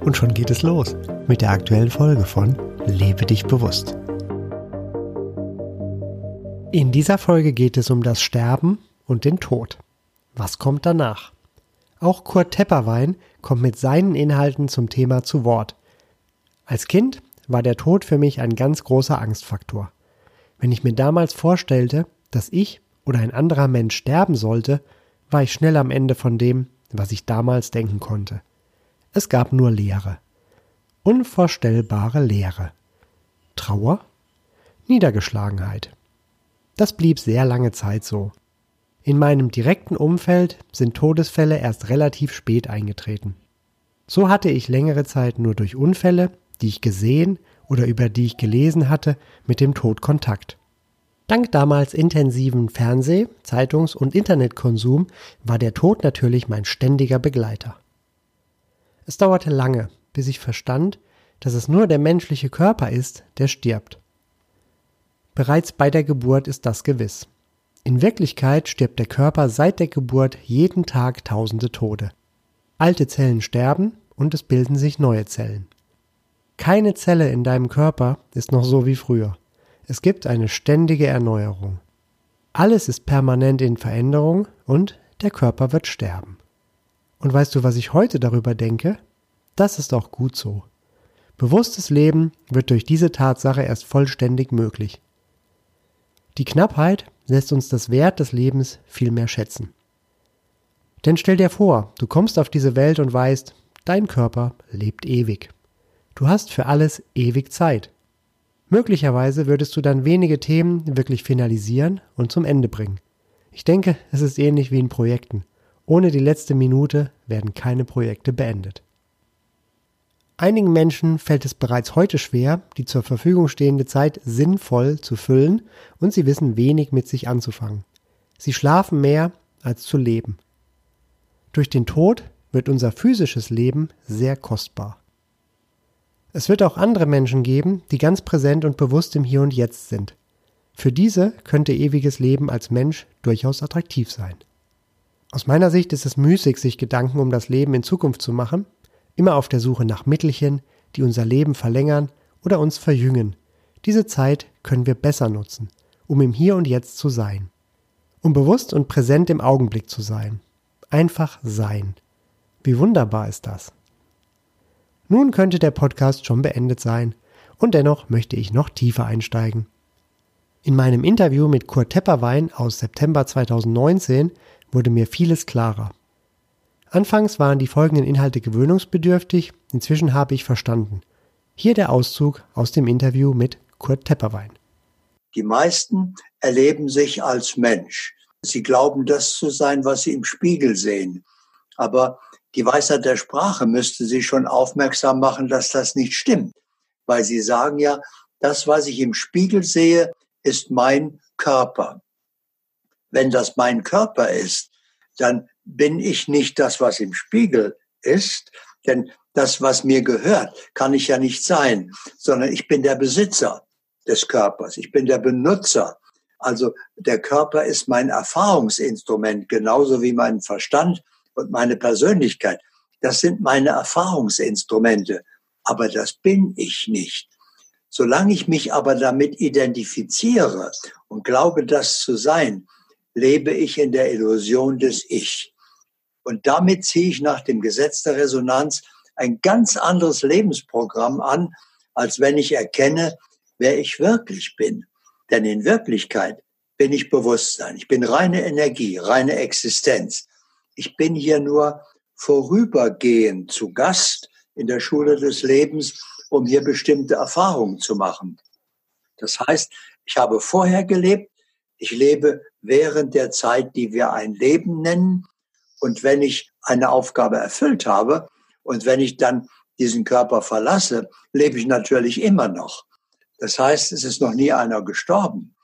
Und schon geht es los mit der aktuellen Folge von Lebe dich bewusst. In dieser Folge geht es um das Sterben und den Tod. Was kommt danach? Auch Kurt Tepperwein kommt mit seinen Inhalten zum Thema zu Wort. Als Kind war der Tod für mich ein ganz großer Angstfaktor. Wenn ich mir damals vorstellte, dass ich oder ein anderer Mensch sterben sollte, war ich schnell am Ende von dem, was ich damals denken konnte. Es gab nur Leere. Unvorstellbare Leere. Trauer? Niedergeschlagenheit. Das blieb sehr lange Zeit so. In meinem direkten Umfeld sind Todesfälle erst relativ spät eingetreten. So hatte ich längere Zeit nur durch Unfälle, die ich gesehen oder über die ich gelesen hatte, mit dem Tod Kontakt. Dank damals intensiven Fernseh-, Zeitungs- und Internetkonsum war der Tod natürlich mein ständiger Begleiter. Es dauerte lange, bis ich verstand, dass es nur der menschliche Körper ist, der stirbt. Bereits bei der Geburt ist das gewiss. In Wirklichkeit stirbt der Körper seit der Geburt jeden Tag tausende Tode. Alte Zellen sterben und es bilden sich neue Zellen. Keine Zelle in deinem Körper ist noch so wie früher. Es gibt eine ständige Erneuerung. Alles ist permanent in Veränderung und der Körper wird sterben. Und weißt du, was ich heute darüber denke? Das ist auch gut so. Bewusstes Leben wird durch diese Tatsache erst vollständig möglich. Die Knappheit lässt uns das Wert des Lebens viel mehr schätzen. Denn stell dir vor, du kommst auf diese Welt und weißt, dein Körper lebt ewig. Du hast für alles ewig Zeit. Möglicherweise würdest du dann wenige Themen wirklich finalisieren und zum Ende bringen. Ich denke, es ist ähnlich wie in Projekten. Ohne die letzte Minute werden keine Projekte beendet. Einigen Menschen fällt es bereits heute schwer, die zur Verfügung stehende Zeit sinnvoll zu füllen und sie wissen wenig mit sich anzufangen. Sie schlafen mehr als zu leben. Durch den Tod wird unser physisches Leben sehr kostbar. Es wird auch andere Menschen geben, die ganz präsent und bewusst im Hier und Jetzt sind. Für diese könnte ewiges Leben als Mensch durchaus attraktiv sein. Aus meiner Sicht ist es müßig, sich Gedanken um das Leben in Zukunft zu machen, immer auf der Suche nach Mittelchen, die unser Leben verlängern oder uns verjüngen. Diese Zeit können wir besser nutzen, um im Hier und Jetzt zu sein. Um bewusst und präsent im Augenblick zu sein. Einfach sein. Wie wunderbar ist das. Nun könnte der Podcast schon beendet sein, und dennoch möchte ich noch tiefer einsteigen. In meinem Interview mit Kurt Tepperwein aus September 2019 wurde mir vieles klarer. Anfangs waren die folgenden Inhalte gewöhnungsbedürftig, inzwischen habe ich verstanden. Hier der Auszug aus dem Interview mit Kurt Tepperwein. Die meisten erleben sich als Mensch. Sie glauben, das zu sein, was sie im Spiegel sehen. Aber die Weisheit der Sprache müsste sie schon aufmerksam machen, dass das nicht stimmt. Weil sie sagen ja, das, was ich im Spiegel sehe, ist mein Körper wenn das mein Körper ist, dann bin ich nicht das, was im Spiegel ist, denn das, was mir gehört, kann ich ja nicht sein, sondern ich bin der Besitzer des Körpers, ich bin der Benutzer. Also der Körper ist mein Erfahrungsinstrument, genauso wie mein Verstand und meine Persönlichkeit. Das sind meine Erfahrungsinstrumente, aber das bin ich nicht. Solange ich mich aber damit identifiziere und glaube, das zu sein, lebe ich in der Illusion des Ich. Und damit ziehe ich nach dem Gesetz der Resonanz ein ganz anderes Lebensprogramm an, als wenn ich erkenne, wer ich wirklich bin. Denn in Wirklichkeit bin ich Bewusstsein. Ich bin reine Energie, reine Existenz. Ich bin hier nur vorübergehend zu Gast in der Schule des Lebens, um hier bestimmte Erfahrungen zu machen. Das heißt, ich habe vorher gelebt, ich lebe während der Zeit, die wir ein Leben nennen. Und wenn ich eine Aufgabe erfüllt habe und wenn ich dann diesen Körper verlasse, lebe ich natürlich immer noch. Das heißt, es ist noch nie einer gestorben.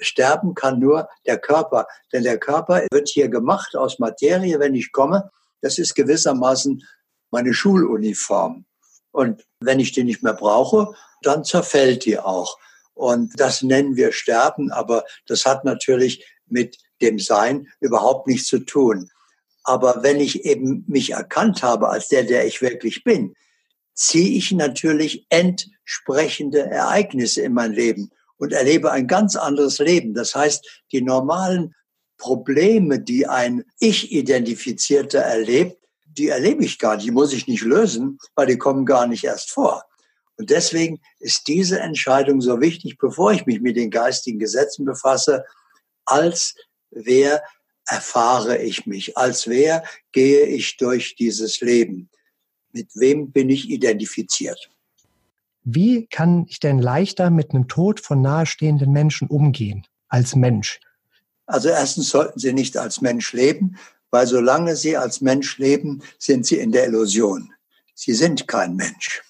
Sterben kann nur der Körper, denn der Körper wird hier gemacht aus Materie, wenn ich komme. Das ist gewissermaßen meine Schuluniform. Und wenn ich die nicht mehr brauche, dann zerfällt die auch. Und das nennen wir Sterben, aber das hat natürlich mit dem Sein überhaupt nichts zu tun. Aber wenn ich eben mich erkannt habe als der, der ich wirklich bin, ziehe ich natürlich entsprechende Ereignisse in mein Leben und erlebe ein ganz anderes Leben. Das heißt, die normalen Probleme, die ein Ich-Identifizierter erlebt, die erlebe ich gar nicht, die muss ich nicht lösen, weil die kommen gar nicht erst vor. Und deswegen ist diese Entscheidung so wichtig, bevor ich mich mit den geistigen Gesetzen befasse, als wer erfahre ich mich, als wer gehe ich durch dieses Leben, mit wem bin ich identifiziert. Wie kann ich denn leichter mit einem Tod von nahestehenden Menschen umgehen als Mensch? Also erstens sollten Sie nicht als Mensch leben, weil solange Sie als Mensch leben, sind Sie in der Illusion. Sie sind kein Mensch,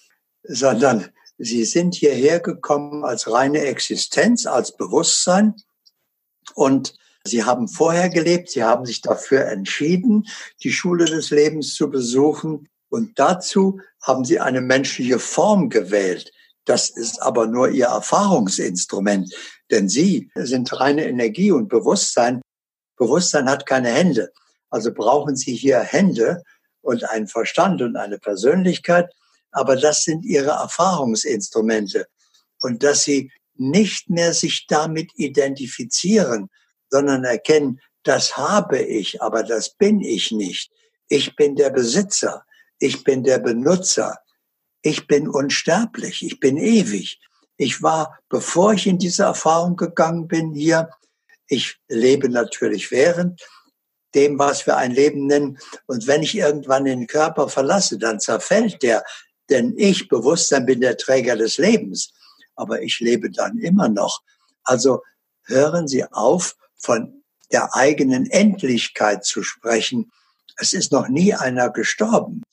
sondern Sie sind hierher gekommen als reine Existenz, als Bewusstsein und Sie haben vorher gelebt, Sie haben sich dafür entschieden, die Schule des Lebens zu besuchen. Und dazu haben sie eine menschliche Form gewählt. Das ist aber nur ihr Erfahrungsinstrument, denn sie sind reine Energie und Bewusstsein. Bewusstsein hat keine Hände. Also brauchen sie hier Hände und einen Verstand und eine Persönlichkeit. Aber das sind ihre Erfahrungsinstrumente. Und dass sie nicht mehr sich damit identifizieren, sondern erkennen, das habe ich, aber das bin ich nicht. Ich bin der Besitzer ich bin der Benutzer, ich bin unsterblich, ich bin ewig. Ich war, bevor ich in diese Erfahrung gegangen bin hier, ich lebe natürlich während dem, was wir ein Leben nennen. Und wenn ich irgendwann den Körper verlasse, dann zerfällt der, denn ich, Bewusstsein, bin der Träger des Lebens. Aber ich lebe dann immer noch. Also hören Sie auf, von der eigenen Endlichkeit zu sprechen. Es ist noch nie einer gestorben.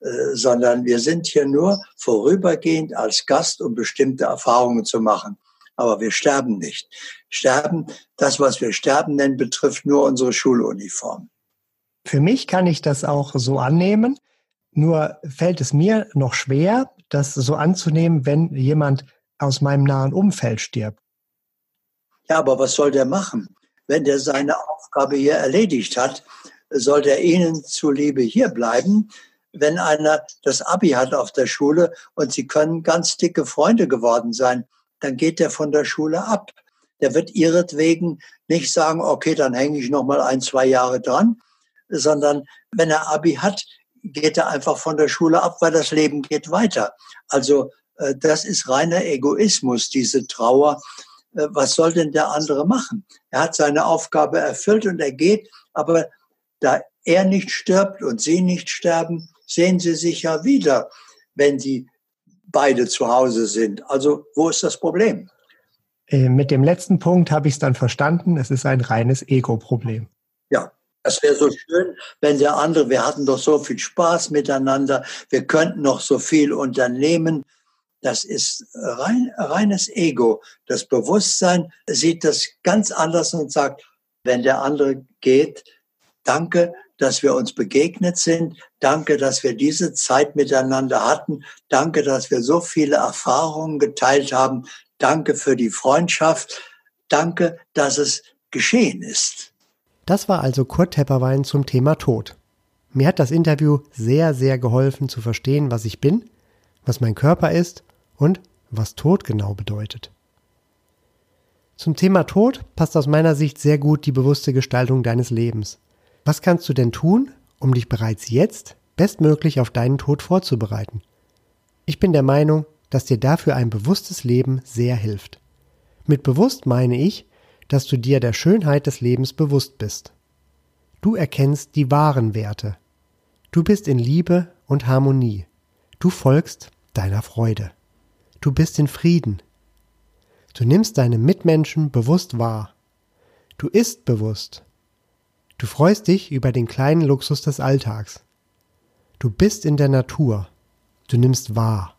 Äh, sondern wir sind hier nur vorübergehend als Gast, um bestimmte Erfahrungen zu machen. Aber wir sterben nicht. Sterben, das, was wir sterben nennen, betrifft nur unsere Schuluniform. Für mich kann ich das auch so annehmen. Nur fällt es mir noch schwer, das so anzunehmen, wenn jemand aus meinem nahen Umfeld stirbt. Ja, aber was soll der machen? Wenn der seine Aufgabe hier erledigt hat, soll der Ihnen zuliebe hier bleiben, wenn einer das Abi hat auf der Schule und sie können ganz dicke Freunde geworden sein, dann geht der von der Schule ab. Der wird ihretwegen nicht sagen, okay, dann hänge ich noch mal ein, zwei Jahre dran, sondern wenn er Abi hat, geht er einfach von der Schule ab, weil das Leben geht weiter. Also äh, das ist reiner Egoismus, diese Trauer. Äh, was soll denn der andere machen? Er hat seine Aufgabe erfüllt und er geht, aber da er nicht stirbt und sie nicht sterben, sehen sie sich ja wieder, wenn sie beide zu Hause sind. Also wo ist das Problem? Äh, mit dem letzten Punkt habe ich es dann verstanden. Es ist ein reines Ego-Problem. Ja, das wäre so schön, wenn der andere, wir hatten doch so viel Spaß miteinander, wir könnten noch so viel unternehmen. Das ist rein, reines Ego. Das Bewusstsein sieht das ganz anders und sagt, wenn der andere geht, danke, dass wir uns begegnet sind. Danke, dass wir diese Zeit miteinander hatten. Danke, dass wir so viele Erfahrungen geteilt haben. Danke für die Freundschaft. Danke, dass es geschehen ist. Das war also Kurt Tepperwein zum Thema Tod. Mir hat das Interview sehr, sehr geholfen zu verstehen, was ich bin, was mein Körper ist und was Tod genau bedeutet. Zum Thema Tod passt aus meiner Sicht sehr gut die bewusste Gestaltung deines Lebens. Was kannst du denn tun, um dich bereits jetzt bestmöglich auf deinen Tod vorzubereiten? Ich bin der Meinung, dass dir dafür ein bewusstes Leben sehr hilft. Mit bewusst meine ich, dass du dir der Schönheit des Lebens bewusst bist. Du erkennst die wahren Werte. Du bist in Liebe und Harmonie. Du folgst deiner Freude. Du bist in Frieden. Du nimmst deine Mitmenschen bewusst wahr. Du isst bewusst. Du freust dich über den kleinen Luxus des Alltags. Du bist in der Natur. Du nimmst wahr.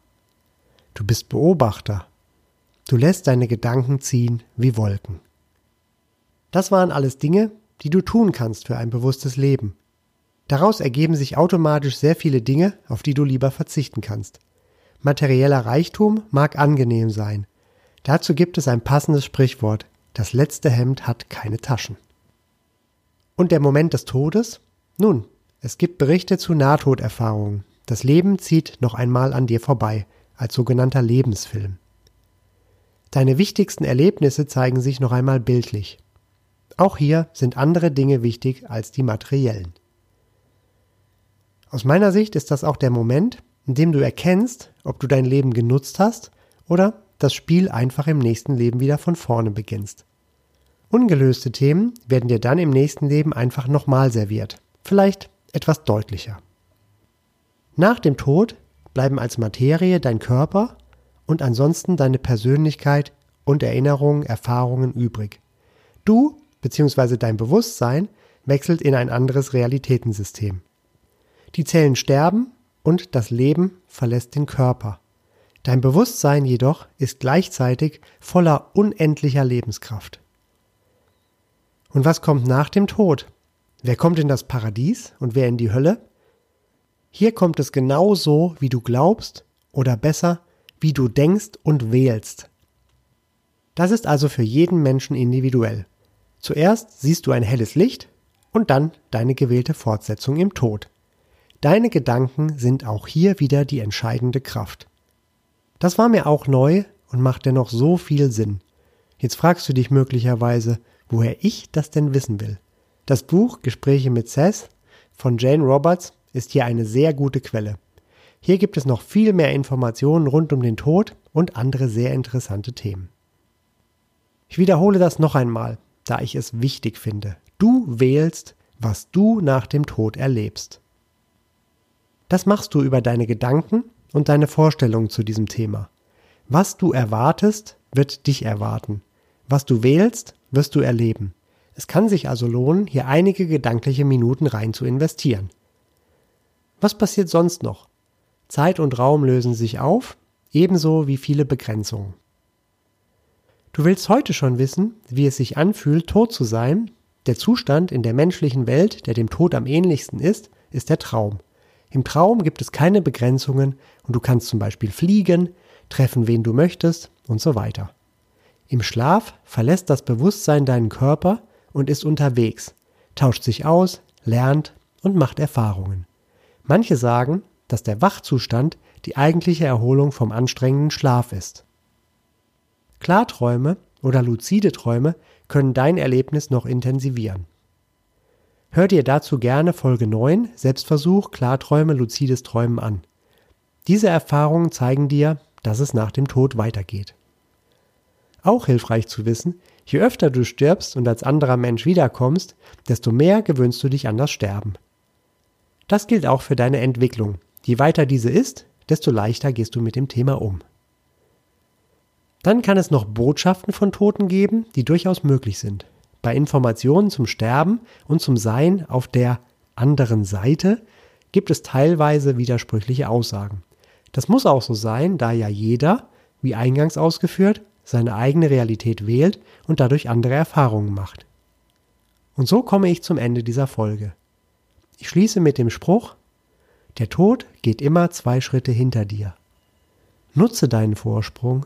Du bist Beobachter. Du lässt deine Gedanken ziehen wie Wolken. Das waren alles Dinge, die du tun kannst für ein bewusstes Leben. Daraus ergeben sich automatisch sehr viele Dinge, auf die du lieber verzichten kannst. Materieller Reichtum mag angenehm sein. Dazu gibt es ein passendes Sprichwort. Das letzte Hemd hat keine Taschen. Und der Moment des Todes? Nun, es gibt Berichte zu Nahtoderfahrungen. Das Leben zieht noch einmal an dir vorbei, als sogenannter Lebensfilm. Deine wichtigsten Erlebnisse zeigen sich noch einmal bildlich. Auch hier sind andere Dinge wichtig als die materiellen. Aus meiner Sicht ist das auch der Moment, in dem du erkennst, ob du dein Leben genutzt hast oder das Spiel einfach im nächsten Leben wieder von vorne beginnst. Ungelöste Themen werden dir dann im nächsten Leben einfach nochmal serviert, vielleicht etwas deutlicher. Nach dem Tod bleiben als Materie dein Körper und ansonsten deine Persönlichkeit und Erinnerungen, Erfahrungen übrig. Du bzw. dein Bewusstsein wechselt in ein anderes Realitätensystem. Die Zellen sterben und das Leben verlässt den Körper. Dein Bewusstsein jedoch ist gleichzeitig voller unendlicher Lebenskraft. Und was kommt nach dem Tod? Wer kommt in das Paradies und wer in die Hölle? Hier kommt es genau so, wie du glaubst, oder besser, wie du denkst und wählst. Das ist also für jeden Menschen individuell. Zuerst siehst du ein helles Licht und dann deine gewählte Fortsetzung im Tod. Deine Gedanken sind auch hier wieder die entscheidende Kraft. Das war mir auch neu und macht dennoch so viel Sinn. Jetzt fragst du dich möglicherweise, woher ich das denn wissen will. Das Buch Gespräche mit Seth von Jane Roberts ist hier eine sehr gute Quelle. Hier gibt es noch viel mehr Informationen rund um den Tod und andere sehr interessante Themen. Ich wiederhole das noch einmal, da ich es wichtig finde. Du wählst, was du nach dem Tod erlebst. Das machst du über deine Gedanken und deine Vorstellungen zu diesem Thema. Was du erwartest, wird dich erwarten. Was du wählst, wirst du erleben. Es kann sich also lohnen, hier einige gedankliche Minuten rein zu investieren. Was passiert sonst noch? Zeit und Raum lösen sich auf, ebenso wie viele Begrenzungen. Du willst heute schon wissen, wie es sich anfühlt, tot zu sein. Der Zustand in der menschlichen Welt, der dem Tod am ähnlichsten ist, ist der Traum. Im Traum gibt es keine Begrenzungen und du kannst zum Beispiel fliegen, treffen, wen du möchtest und so weiter. Im Schlaf verlässt das Bewusstsein deinen Körper und ist unterwegs, tauscht sich aus, lernt und macht Erfahrungen. Manche sagen, dass der Wachzustand die eigentliche Erholung vom anstrengenden Schlaf ist. Klarträume oder luzide Träume können dein Erlebnis noch intensivieren. Hör dir dazu gerne Folge 9 Selbstversuch, Klarträume, luzides Träumen an. Diese Erfahrungen zeigen dir, dass es nach dem Tod weitergeht. Auch hilfreich zu wissen, je öfter du stirbst und als anderer Mensch wiederkommst, desto mehr gewöhnst du dich an das Sterben. Das gilt auch für deine Entwicklung. Je weiter diese ist, desto leichter gehst du mit dem Thema um. Dann kann es noch Botschaften von Toten geben, die durchaus möglich sind. Bei Informationen zum Sterben und zum Sein auf der anderen Seite gibt es teilweise widersprüchliche Aussagen. Das muss auch so sein, da ja jeder, wie eingangs ausgeführt, seine eigene Realität wählt und dadurch andere Erfahrungen macht. Und so komme ich zum Ende dieser Folge. Ich schließe mit dem Spruch, der Tod geht immer zwei Schritte hinter dir. Nutze deinen Vorsprung